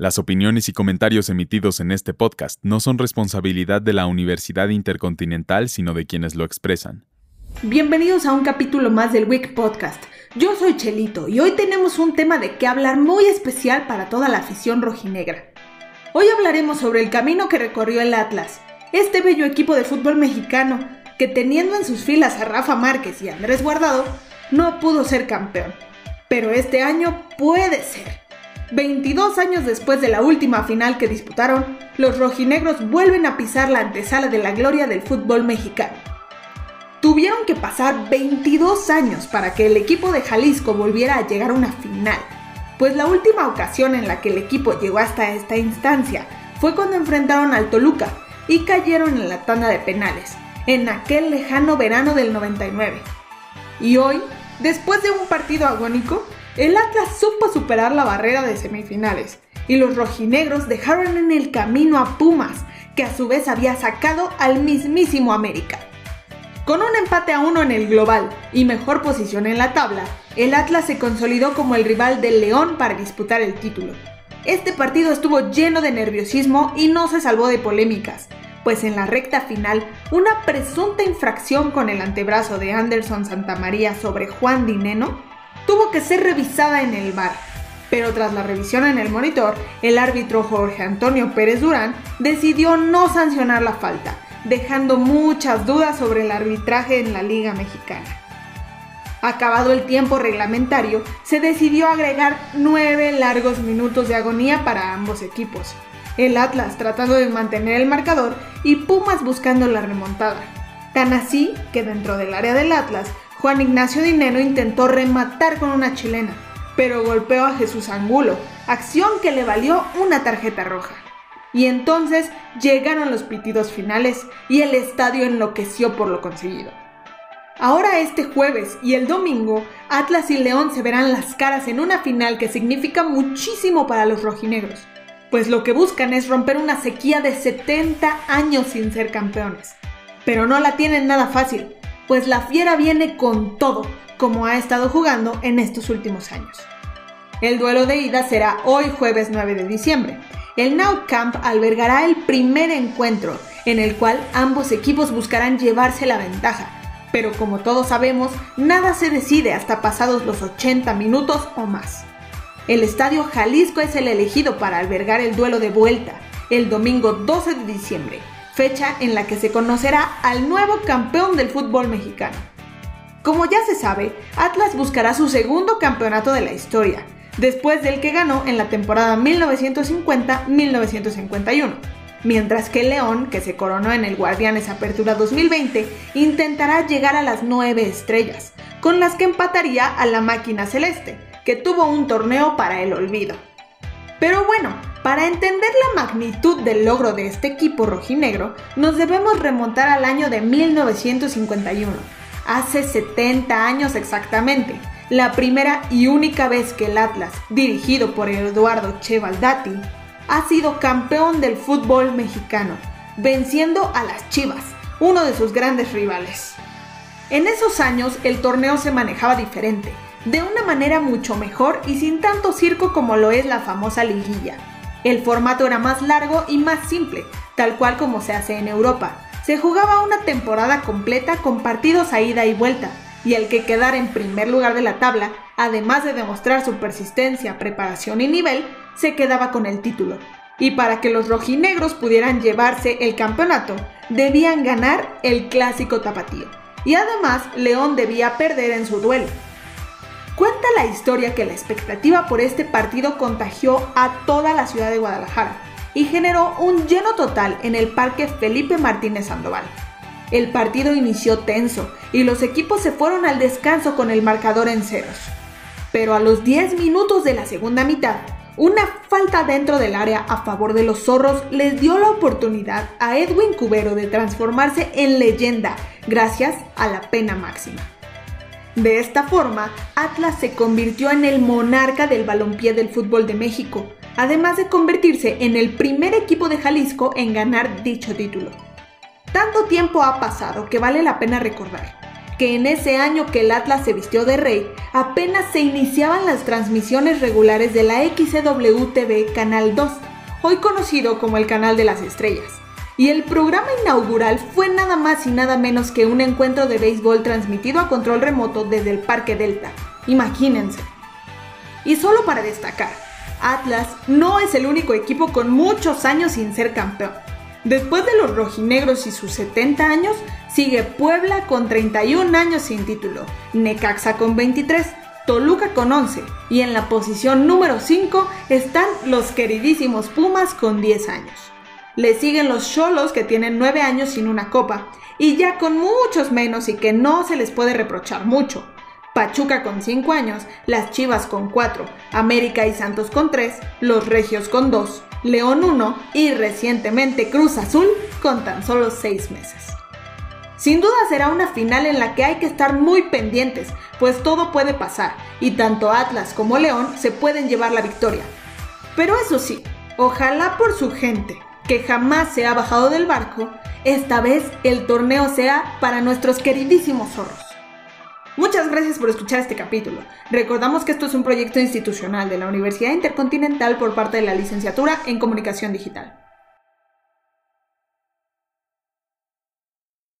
Las opiniones y comentarios emitidos en este podcast no son responsabilidad de la Universidad Intercontinental, sino de quienes lo expresan. Bienvenidos a un capítulo más del Week Podcast. Yo soy Chelito y hoy tenemos un tema de qué hablar muy especial para toda la afición rojinegra. Hoy hablaremos sobre el camino que recorrió el Atlas, este bello equipo de fútbol mexicano que teniendo en sus filas a Rafa Márquez y Andrés Guardado, no pudo ser campeón. Pero este año puede ser. 22 años después de la última final que disputaron, los rojinegros vuelven a pisar la antesala de la gloria del fútbol mexicano. Tuvieron que pasar 22 años para que el equipo de Jalisco volviera a llegar a una final, pues la última ocasión en la que el equipo llegó hasta esta instancia fue cuando enfrentaron al Toluca y cayeron en la tanda de penales, en aquel lejano verano del 99. Y hoy, después de un partido agónico, el Atlas supo superar la barrera de semifinales y los rojinegros dejaron en el camino a Pumas, que a su vez había sacado al mismísimo América. Con un empate a uno en el global y mejor posición en la tabla, el Atlas se consolidó como el rival del León para disputar el título. Este partido estuvo lleno de nerviosismo y no se salvó de polémicas, pues en la recta final, una presunta infracción con el antebrazo de Anderson Santamaría sobre Juan Dineno tuvo que ser revisada en el bar. Pero tras la revisión en el monitor, el árbitro Jorge Antonio Pérez Durán decidió no sancionar la falta, dejando muchas dudas sobre el arbitraje en la Liga Mexicana. Acabado el tiempo reglamentario, se decidió agregar nueve largos minutos de agonía para ambos equipos. El Atlas tratando de mantener el marcador y Pumas buscando la remontada. Tan así que dentro del área del Atlas Juan Ignacio Dinero intentó rematar con una chilena, pero golpeó a Jesús Angulo, acción que le valió una tarjeta roja. Y entonces llegaron los pitidos finales y el estadio enloqueció por lo conseguido. Ahora este jueves y el domingo, Atlas y León se verán las caras en una final que significa muchísimo para los rojinegros, pues lo que buscan es romper una sequía de 70 años sin ser campeones. Pero no la tienen nada fácil, pues la fiera viene con todo, como ha estado jugando en estos últimos años. El duelo de ida será hoy jueves 9 de diciembre. El Now Camp albergará el primer encuentro, en el cual ambos equipos buscarán llevarse la ventaja, pero como todos sabemos, nada se decide hasta pasados los 80 minutos o más. El Estadio Jalisco es el elegido para albergar el duelo de vuelta, el domingo 12 de diciembre, fecha en la que se conocerá al nuevo campeón del fútbol mexicano. Como ya se sabe, Atlas buscará su segundo campeonato de la historia, después del que ganó en la temporada 1950-1951, mientras que León, que se coronó en el Guardianes Apertura 2020, intentará llegar a las nueve estrellas, con las que empataría a la máquina celeste, que tuvo un torneo para el olvido. Pero bueno, para entender la magnitud del logro de este equipo rojinegro, nos debemos remontar al año de 1951, hace 70 años exactamente, la primera y única vez que el Atlas, dirigido por Eduardo Chevaldati, ha sido campeón del fútbol mexicano, venciendo a las Chivas, uno de sus grandes rivales. En esos años el torneo se manejaba diferente, de una manera mucho mejor y sin tanto circo como lo es la famosa liguilla. El formato era más largo y más simple, tal cual como se hace en Europa. Se jugaba una temporada completa con partidos a ida y vuelta, y el que quedara en primer lugar de la tabla, además de demostrar su persistencia, preparación y nivel, se quedaba con el título. Y para que los rojinegros pudieran llevarse el campeonato, debían ganar el clásico tapatío. Y además, León debía perder en su duelo. Cuenta la historia que la expectativa por este partido contagió a toda la ciudad de Guadalajara y generó un lleno total en el Parque Felipe Martínez Sandoval. El partido inició tenso y los equipos se fueron al descanso con el marcador en ceros. Pero a los 10 minutos de la segunda mitad, una falta dentro del área a favor de los zorros les dio la oportunidad a Edwin Cubero de transformarse en leyenda gracias a la pena máxima. De esta forma, Atlas se convirtió en el monarca del balompié del fútbol de México, además de convertirse en el primer equipo de Jalisco en ganar dicho título. Tanto tiempo ha pasado que vale la pena recordar. que en ese año que el Atlas se vistió de rey, apenas se iniciaban las transmisiones regulares de la XCW Canal 2, hoy conocido como el Canal de las Estrellas. Y el programa inaugural fue nada más y nada menos que un encuentro de béisbol transmitido a control remoto desde el Parque Delta. Imagínense. Y solo para destacar, Atlas no es el único equipo con muchos años sin ser campeón. Después de los rojinegros y sus 70 años, sigue Puebla con 31 años sin título, Necaxa con 23, Toluca con 11 y en la posición número 5 están los queridísimos Pumas con 10 años. Le siguen los Cholos que tienen 9 años sin una copa y ya con muchos menos y que no se les puede reprochar mucho. Pachuca con 5 años, las Chivas con 4, América y Santos con 3, los Regios con 2, León 1 y recientemente Cruz Azul con tan solo 6 meses. Sin duda será una final en la que hay que estar muy pendientes, pues todo puede pasar y tanto Atlas como León se pueden llevar la victoria. Pero eso sí, ojalá por su gente, que jamás se ha bajado del barco, esta vez el torneo sea para nuestros queridísimos zorros. Muchas gracias por escuchar este capítulo. Recordamos que esto es un proyecto institucional de la Universidad Intercontinental por parte de la Licenciatura en Comunicación Digital.